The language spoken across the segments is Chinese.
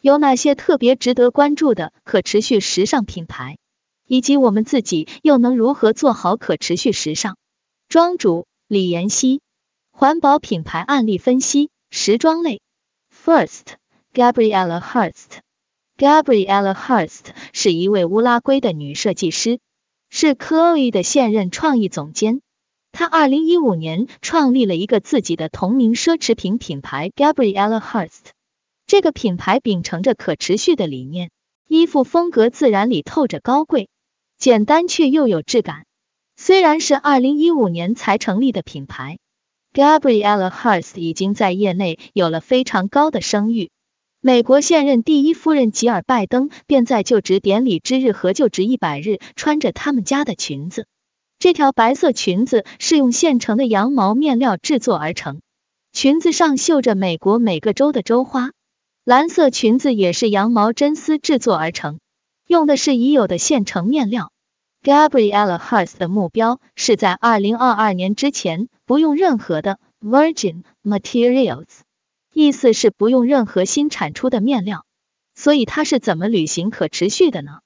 有哪些特别值得关注的可持续时尚品牌，以及我们自己又能如何做好可持续时尚？庄主李妍希，环保品牌案例分析，时装类。First, Gabriella Hearst. Gabriella Hearst 是一位乌拉圭的女设计师，是 Chloe 的现任创意总监。她二零一五年创立了一个自己的同名奢侈品品牌 Gabriella Hearst。这个品牌秉承着可持续的理念，衣服风格自然里透着高贵，简单却又有质感。虽然是二零一五年才成立的品牌，Gabriella Hearst 已经在业内有了非常高的声誉。美国现任第一夫人吉尔拜登便在就职典礼之日和就职一百日穿着他们家的裙子。这条白色裙子是用现成的羊毛面料制作而成，裙子上绣着美国每个州的州花。蓝色裙子也是羊毛真丝制作而成，用的是已有的现成面料。Gabriella Hearst 的目标是在二零二二年之前不用任何的 virgin materials，意思是不用任何新产出的面料。所以它是怎么履行可持续的呢？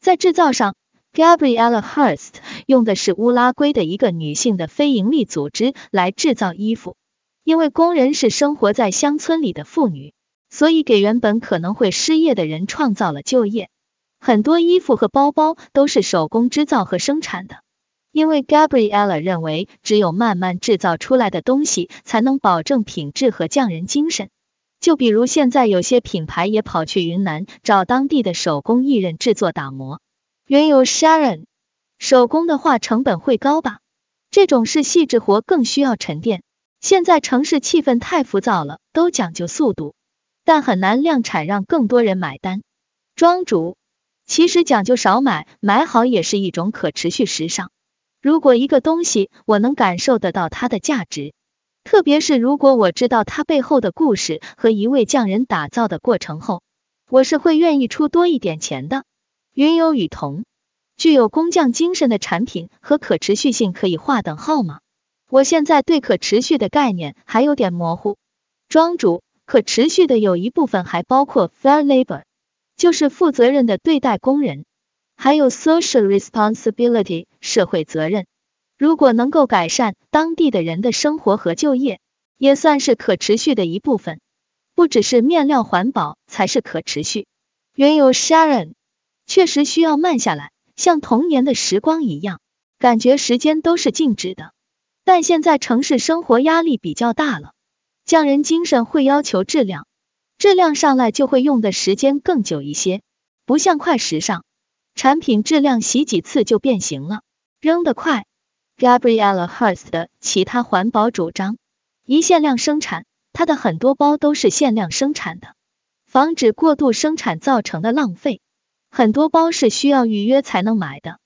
在制造上，Gabriella Hearst 用的是乌拉圭的一个女性的非营利组织来制造衣服，因为工人是生活在乡村里的妇女。所以给原本可能会失业的人创造了就业。很多衣服和包包都是手工制造和生产的，因为 Gabriella 认为只有慢慢制造出来的东西才能保证品质和匠人精神。就比如现在有些品牌也跑去云南找当地的手工艺人制作打磨。原有 Sharon，手工的话成本会高吧？这种是细致活，更需要沉淀。现在城市气氛太浮躁了，都讲究速度。但很难量产，让更多人买单。庄主，其实讲究少买，买好也是一种可持续时尚。如果一个东西我能感受得到它的价值，特别是如果我知道它背后的故事和一位匠人打造的过程后，我是会愿意出多一点钱的。云有雨同，具有工匠精神的产品和可持续性可以划等号吗？我现在对可持续的概念还有点模糊。庄主。可持续的有一部分还包括 fair labor，就是负责任的对待工人，还有 social responsibility 社会责任。如果能够改善当地的人的生活和就业，也算是可持续的一部分。不只是面料环保才是可持续。原有 Sharon 确实需要慢下来，像童年的时光一样，感觉时间都是静止的。但现在城市生活压力比较大了。匠人精神会要求质量，质量上来就会用的时间更久一些，不像快时尚，产品质量洗几次就变形了，扔得快。Gabriella Hearst 的其他环保主张，一限量生产，它的很多包都是限量生产的，防止过度生产造成的浪费，很多包是需要预约才能买的，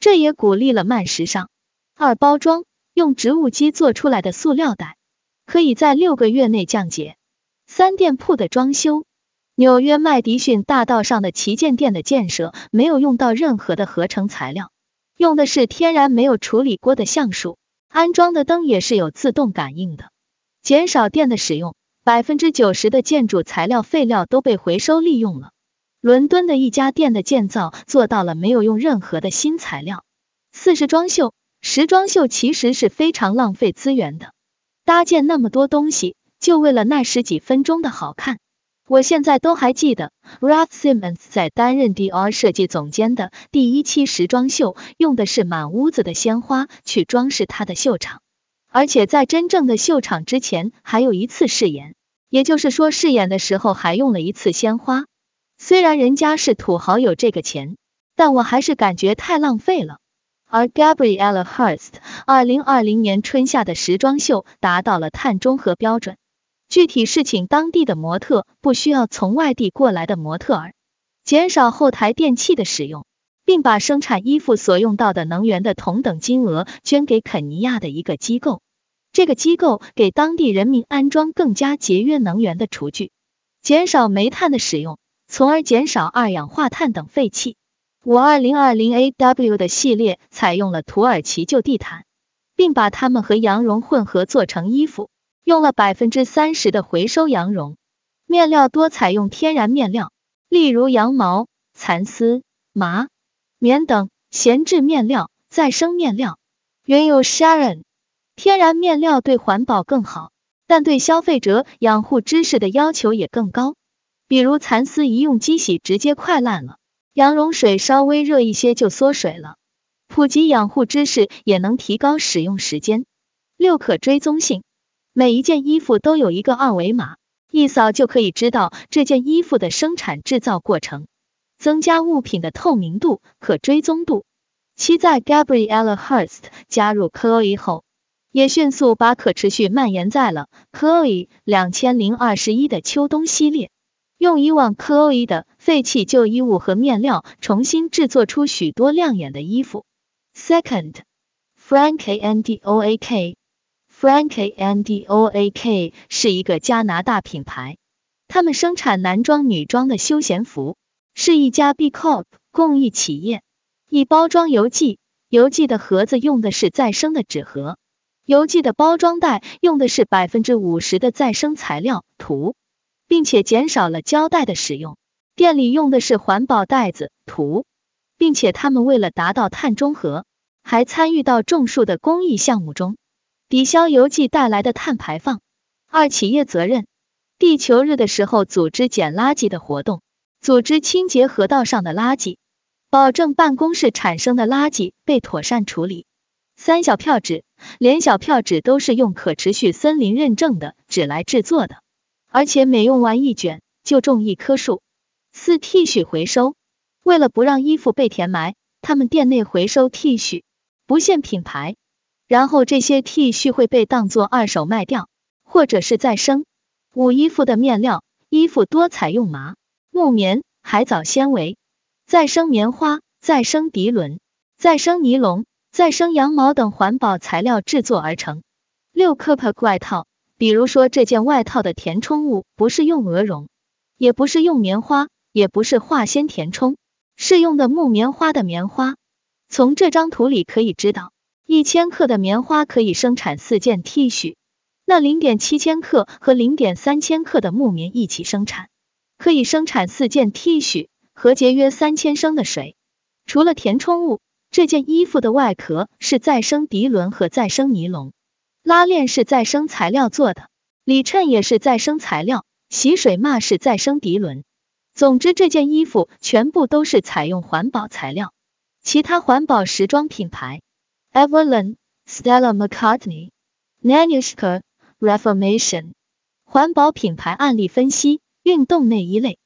这也鼓励了慢时尚。二包装，用植物基做出来的塑料袋。可以在六个月内降解。三店铺的装修，纽约麦迪逊大道上的旗舰店的建设没有用到任何的合成材料，用的是天然没有处理过的橡树，安装的灯也是有自动感应的，减少电的使用，百分之九十的建筑材料废料都被回收利用了。伦敦的一家店的建造做到了没有用任何的新材料。四是装修，时装秀其实是非常浪费资源的。搭建那么多东西，就为了那十几分钟的好看。我现在都还记得，Ralph Simmons 在担任 Dior 设计总监的第一期时装秀，用的是满屋子的鲜花去装饰他的秀场，而且在真正的秀场之前还有一次试演，也就是说试演的时候还用了一次鲜花。虽然人家是土豪有这个钱，但我还是感觉太浪费了。而 Gabriella Hearst 二零二零年春夏的时装秀达到了碳中和标准，具体是请当地的模特，不需要从外地过来的模特儿，减少后台电器的使用，并把生产衣服所用到的能源的同等金额捐给肯尼亚的一个机构，这个机构给当地人民安装更加节约能源的厨具，减少煤炭的使用，从而减少二氧化碳等废气。五二零二零 AW 的系列采用了土耳其旧地毯，并把它们和羊绒混合做成衣服，用了百分之三十的回收羊绒。面料多采用天然面料，例如羊毛、蚕丝、麻、棉等闲置面料、再生面料。原有 Sharon，天然面料对环保更好，但对消费者养护知识的要求也更高。比如蚕丝一用机洗直接快烂了，羊绒水稍微热一些就缩水了。普及养护知识也能提高使用时间。六可追踪性，每一件衣服都有一个二维码，一扫就可以知道这件衣服的生产制造过程，增加物品的透明度、可追踪度。七在 Gabriella Hearst 加入 Chloe 后，也迅速把可持续蔓延在了 Chloe 两千零二十一的秋冬系列，用以往 Chloe 的废弃旧衣物和面料重新制作出许多亮眼的衣服。Second, Frank and Oak, Frank and Oak 是一个加拿大品牌，他们生产男装、女装的休闲服，是一家 B Corp 公益企业。以包装邮寄，邮寄的盒子用的是再生的纸盒，邮寄的包装袋用的是百分之五十的再生材料图，并且减少了胶带的使用。店里用的是环保袋子图。并且他们为了达到碳中和，还参与到种树的公益项目中，抵消邮寄带来的碳排放。二、企业责任，地球日的时候组织捡垃圾的活动，组织清洁河道上的垃圾，保证办公室产生的垃圾被妥善处理。三、小票纸，连小票纸都是用可持续森林认证的纸来制作的，而且每用完一卷就种一棵树。四、T 恤回收。为了不让衣服被填埋，他们店内回收 T 恤，不限品牌，然后这些 T 恤会被当做二手卖掉，或者是再生。五衣服的面料，衣服多采用麻、木棉、海藻纤维、再生棉花、再生涤纶、再生尼龙、再生羊毛等环保材料制作而成。六 Cup 外套，比如说这件外套的填充物不是用鹅绒，也不是用棉花，也不是化纤填充。是用的木棉花的棉花，从这张图里可以知道，一千克的棉花可以生产四件 T 恤，那零点七千克和零点三千克的木棉一起生产，可以生产四件 T 恤和节约三千升的水。除了填充物，这件衣服的外壳是再生涤纶和再生尼龙，拉链是再生材料做的，里衬也是再生材料，洗水嘛是再生涤纶。总之，这件衣服全部都是采用环保材料。其他环保时装品牌：Evelyn、Stella McCartney、Nanushka、Reformation。环保品牌案例分析：运动内衣类。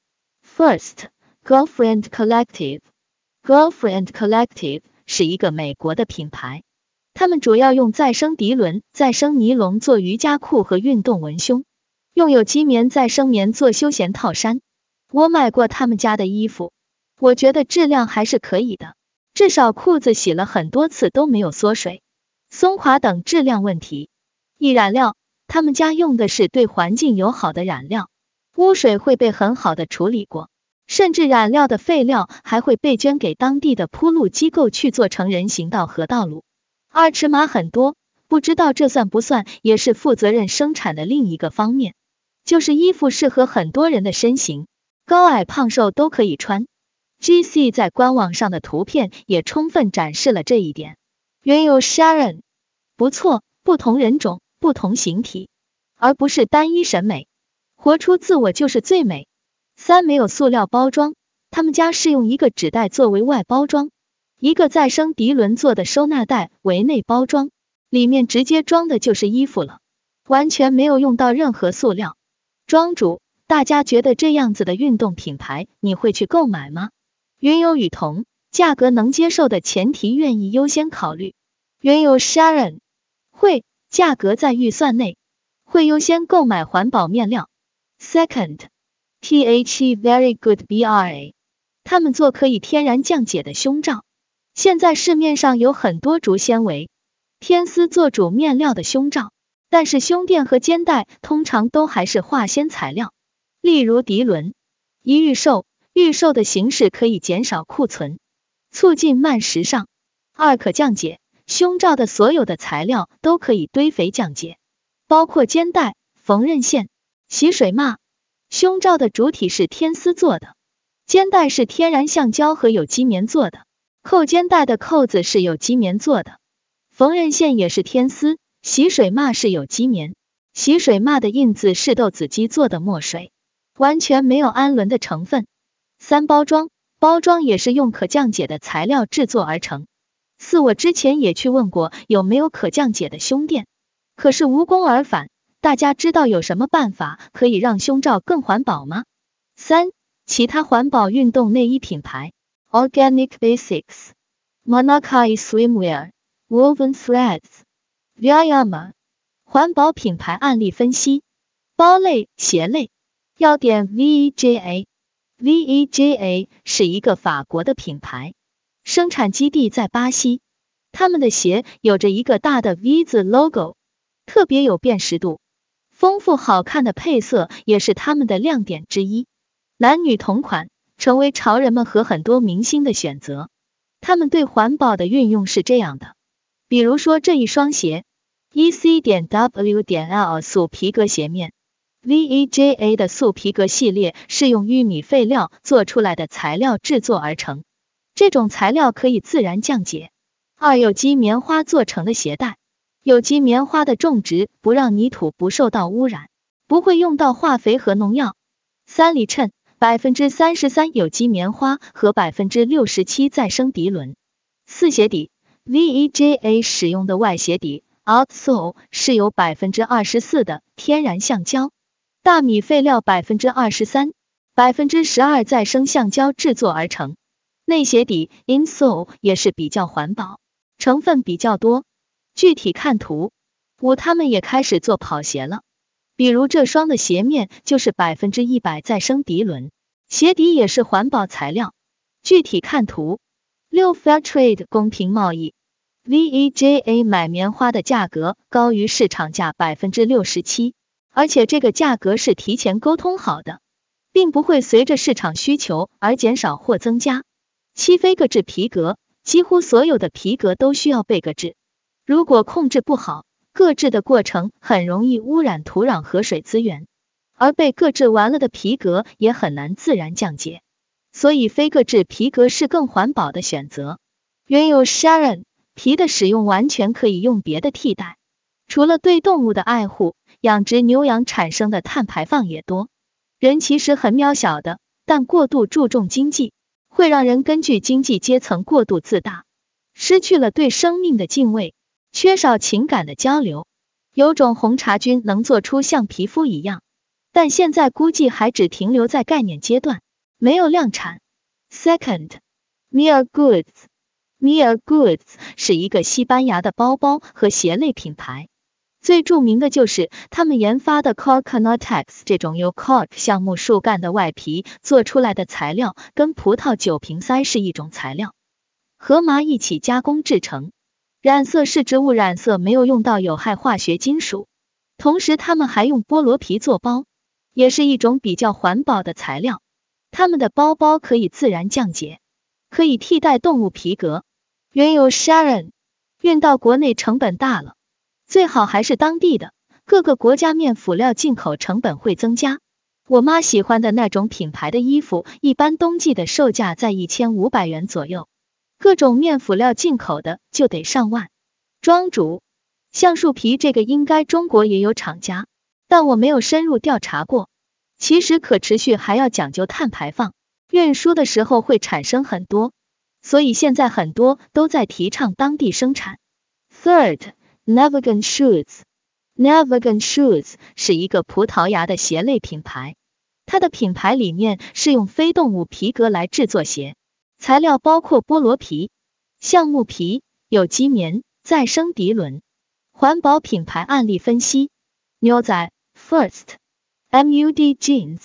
First, Girlfriend Collective。Girlfriend Collective 是一个美国的品牌，他们主要用再生涤纶、再生尼龙做瑜伽裤和运动文胸，用有机棉再生棉做休闲套衫。我买过他们家的衣服，我觉得质量还是可以的，至少裤子洗了很多次都没有缩水、松垮等质量问题。易染料，他们家用的是对环境友好的染料，污水会被很好的处理过，甚至染料的废料还会被捐给当地的铺路机构去做成人行道和道路。二尺码很多，不知道这算不算也是负责任生产的另一个方面，就是衣服适合很多人的身形。高矮胖瘦都可以穿。GC 在官网上的图片也充分展示了这一点。原有 Sharon，不错，不同人种，不同形体，而不是单一审美，活出自我就是最美。三没有塑料包装，他们家是用一个纸袋作为外包装，一个再生涤纶做的收纳袋为内包装，里面直接装的就是衣服了，完全没有用到任何塑料。庄主。大家觉得这样子的运动品牌，你会去购买吗？云有雨桐，价格能接受的前提，愿意优先考虑。云有 Sharon，会，价格在预算内，会优先购买环保面料。Second，The Very Good BRA，他们做可以天然降解的胸罩。现在市面上有很多竹纤维、天丝做主面料的胸罩，但是胸垫和肩带通常都还是化纤材料。例如涤纶，一预售，预售的形式可以减少库存，促进慢时尚。二可降解，胸罩的所有的材料都可以堆肥降解，包括肩带、缝纫线、洗水抹。胸罩的主体是天丝做的，肩带是天然橡胶和有机棉做的，扣肩带的扣子是有机棉做的，缝纫线也是天丝，洗水抹是有机棉，洗水抹的印子是豆子机做的墨水，完全没有氨纶的成分。三包装，包装也是用可降解的材料制作而成。四，我之前也去问过有没有可降解的胸垫，可是无功而返。大家知道有什么办法可以让胸罩更环保吗？三、其他环保运动内衣品牌：Organic Basics、Monakai Swimwear、Woven Threads、Viama。环保品牌案例分析：包类、鞋类。要点 VEJA，VEJA 是一个法国的品牌，生产基地在巴西，他们的鞋有着一个大的 V 字 logo，特别有辨识度。丰富好看的配色也是他们的亮点之一，男女同款，成为潮人们和很多明星的选择。他们对环保的运用是这样的，比如说这一双鞋，E C 点 W 点 L 素皮革鞋面，V E J A 的素皮革系列是用玉米废料做出来的材料制作而成，这种材料可以自然降解。二有机棉花做成的鞋带。有机棉花的种植不让泥土不受到污染，不会用到化肥和农药。三里衬百分之三十三有机棉花和百分之六十七再生涤纶。四鞋底 VEJA 使用的外鞋底 outsole 是由百分之二十四的天然橡胶、大米废料百分之二十三、百分之十二再生橡胶制作而成。内鞋底 insole 也是比较环保，成分比较多。具体看图，五他们也开始做跑鞋了，比如这双的鞋面就是百分之一百再生涤纶，鞋底也是环保材料。具体看图，六 Fair Trade 公平贸易，VEJA 买棉花的价格高于市场价百分之六十七，而且这个价格是提前沟通好的，并不会随着市场需求而减少或增加。七非革制皮革，几乎所有的皮革都需要被革制。如果控制不好，搁制的过程很容易污染土壤和水资源，而被搁制完了的皮革也很难自然降解，所以非搁制皮革是更环保的选择。原有 Sharon 皮的使用完全可以用别的替代。除了对动物的爱护，养殖牛羊产生的碳排放也多。人其实很渺小的，但过度注重经济，会让人根据经济阶层过度自大，失去了对生命的敬畏。缺少情感的交流，有种红茶菌能做出像皮肤一样，但现在估计还只停留在概念阶段，没有量产。Second，Mia Goods，Mia Goods 是一个西班牙的包包和鞋类品牌，最著名的就是他们研发的 Corknotex 这种由 Cork 橡木树干的外皮做出来的材料，跟葡萄酒瓶塞是一种材料，和麻一起加工制成。染色是植物染色，没有用到有害化学金属。同时，他们还用菠萝皮做包，也是一种比较环保的材料。他们的包包可以自然降解，可以替代动物皮革。原有 Sharon 运到国内成本大了，最好还是当地的。各个国家面辅料进口成本会增加。我妈喜欢的那种品牌的衣服，一般冬季的售价在一千五百元左右。各种面辅料进口的就得上万。庄主，橡树皮这个应该中国也有厂家，但我没有深入调查过。其实可持续还要讲究碳排放，运输的时候会产生很多，所以现在很多都在提倡当地生产。Third, Navagan Shoes. Navagan Shoes 是一个葡萄牙的鞋类品牌，它的品牌理念是用非动物皮革来制作鞋。材料包括菠萝皮、橡木皮、有机棉、再生涤纶。环保品牌案例分析：牛仔 First MUD Jeans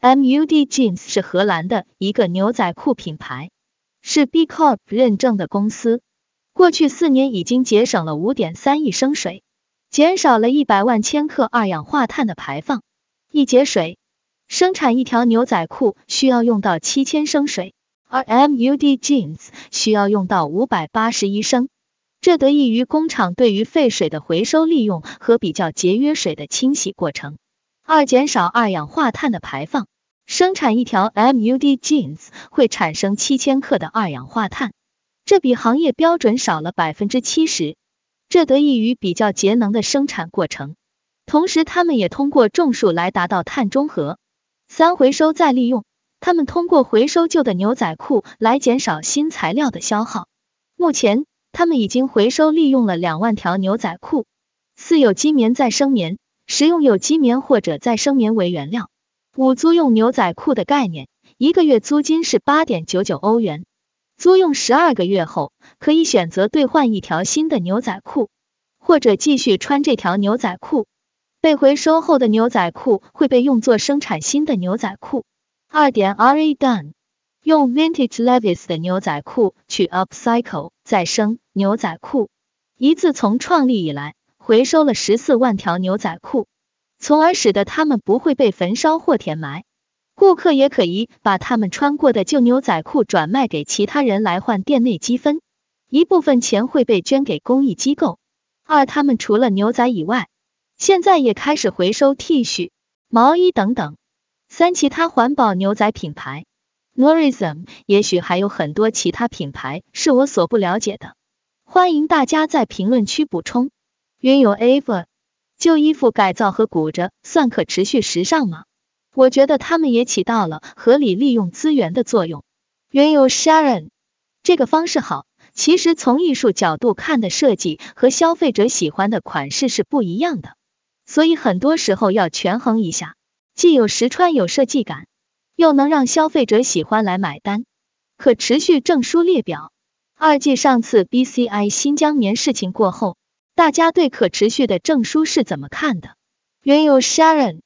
MUD Jeans 是荷兰的一个牛仔裤品牌，是 B Corp 认证的公司。过去四年已经节省了五点三亿升水，减少了一百万千克二氧化碳的排放。一节水生产一条牛仔裤需要用到七千升水。而 MUD Jeans 需要用到五百八十一升，这得益于工厂对于废水的回收利用和比较节约水的清洗过程。二、减少二氧化碳的排放。生产一条 MUD jeans 会产生七千克的二氧化碳，这比行业标准少了百分之七十。这得益于比较节能的生产过程，同时他们也通过种树来达到碳中和。三、回收再利用。他们通过回收旧的牛仔裤来减少新材料的消耗。目前，他们已经回收利用了两万条牛仔裤。四、有机棉再生棉，使用有机棉或者再生棉为原料。五、租用牛仔裤的概念，一个月租金是八点九九欧元，租用十二个月后，可以选择兑换一条新的牛仔裤，或者继续穿这条牛仔裤。被回收后的牛仔裤会被用作生产新的牛仔裤。二点 re done，用 vintage Levi's 的牛仔裤去 upcycle 再生牛仔裤，一自从创立以来，回收了十四万条牛仔裤，从而使得它们不会被焚烧或填埋。顾客也可以把他们穿过的旧牛仔裤转卖给其他人来换店内积分，一部分钱会被捐给公益机构。二，他们除了牛仔以外，现在也开始回收 T 恤、毛衣等等。三、其他环保牛仔品牌，Norism，也许还有很多其他品牌是我所不了解的，欢迎大家在评论区补充。云有 Ava，旧衣服改造和鼓着算可持续时尚吗？我觉得他们也起到了合理利用资源的作用。原有 Sharon，这个方式好，其实从艺术角度看的设计和消费者喜欢的款式是不一样的，所以很多时候要权衡一下。既有实穿有设计感，又能让消费者喜欢来买单。可持续证书列表。二季上次 BCI 新疆棉事情过后，大家对可持续的证书是怎么看的？原有 Sharon，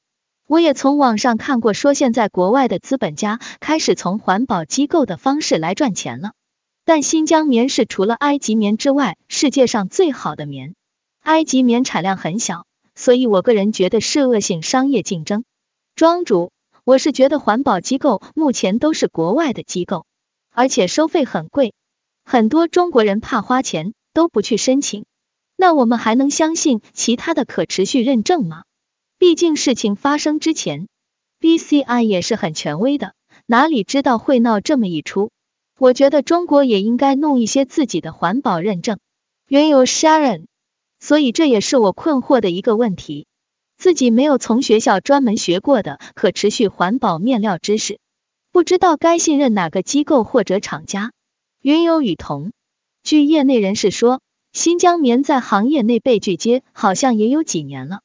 我也从网上看过，说现在国外的资本家开始从环保机构的方式来赚钱了。但新疆棉是除了埃及棉之外世界上最好的棉，埃及棉产量很小，所以我个人觉得是恶性商业竞争。庄主，我是觉得环保机构目前都是国外的机构，而且收费很贵，很多中国人怕花钱都不去申请。那我们还能相信其他的可持续认证吗？毕竟事情发生之前，BCI 也是很权威的，哪里知道会闹这么一出？我觉得中国也应该弄一些自己的环保认证。原有 Sharon，所以这也是我困惑的一个问题。自己没有从学校专门学过的可持续环保面料知识，不知道该信任哪个机构或者厂家。云有雨桐，据业内人士说，新疆棉在行业内被拒接，好像也有几年了。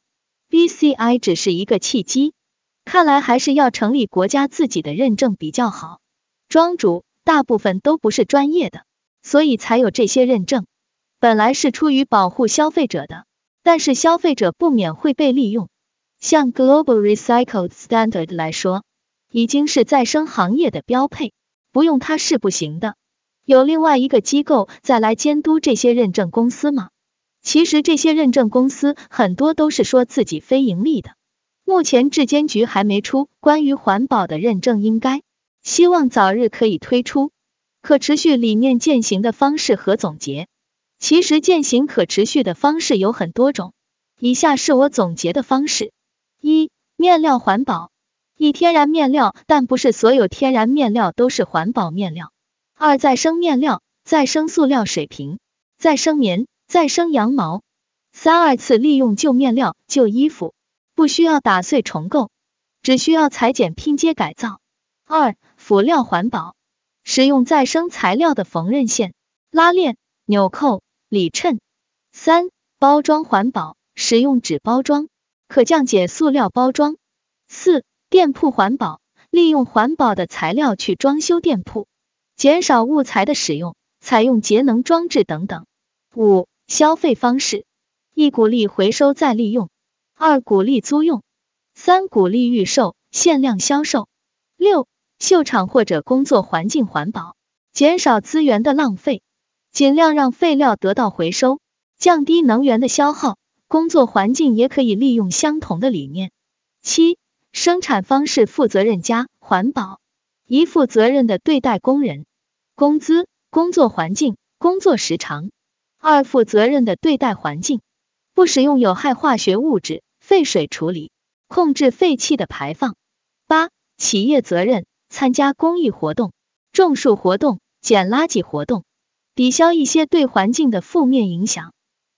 BCI 只是一个契机，看来还是要成立国家自己的认证比较好。庄主大部分都不是专业的，所以才有这些认证，本来是出于保护消费者的。但是消费者不免会被利用。像 Global Recycled Standard 来说，已经是再生行业的标配，不用它是不行的。有另外一个机构再来监督这些认证公司吗？其实这些认证公司很多都是说自己非盈利的。目前质监局还没出关于环保的认证，应该希望早日可以推出可持续理念践行的方式和总结。其实践行可持续的方式有很多种，以下是我总结的方式：一、面料环保，以天然面料，但不是所有天然面料都是环保面料；二、再生面料，再生塑料水平，再生棉，再生羊毛；三、二次利用旧面料、旧衣服，不需要打碎重构，只需要裁剪拼接改造；二、辅料环保，使用再生材料的缝纫线、拉链、纽扣。里衬三包装环保，使用纸包装，可降解塑料包装。四店铺环保，利用环保的材料去装修店铺，减少物材的使用，采用节能装置等等。五消费方式，一鼓励回收再利用，二鼓励租用，三鼓励预售，限量销售。六秀场或者工作环境环保，减少资源的浪费。尽量让废料得到回收降低能源的消耗工作环境也可以利用相同的理念。七生产方式负责任加环保一负责任的对待工人。工资工作环境工作时长。二负责任的对待环境不使用有害化学物质废水处理控制废气的排放。八企业责任参加公益活动种树活动捡垃圾活动。抵消一些对环境的负面影响。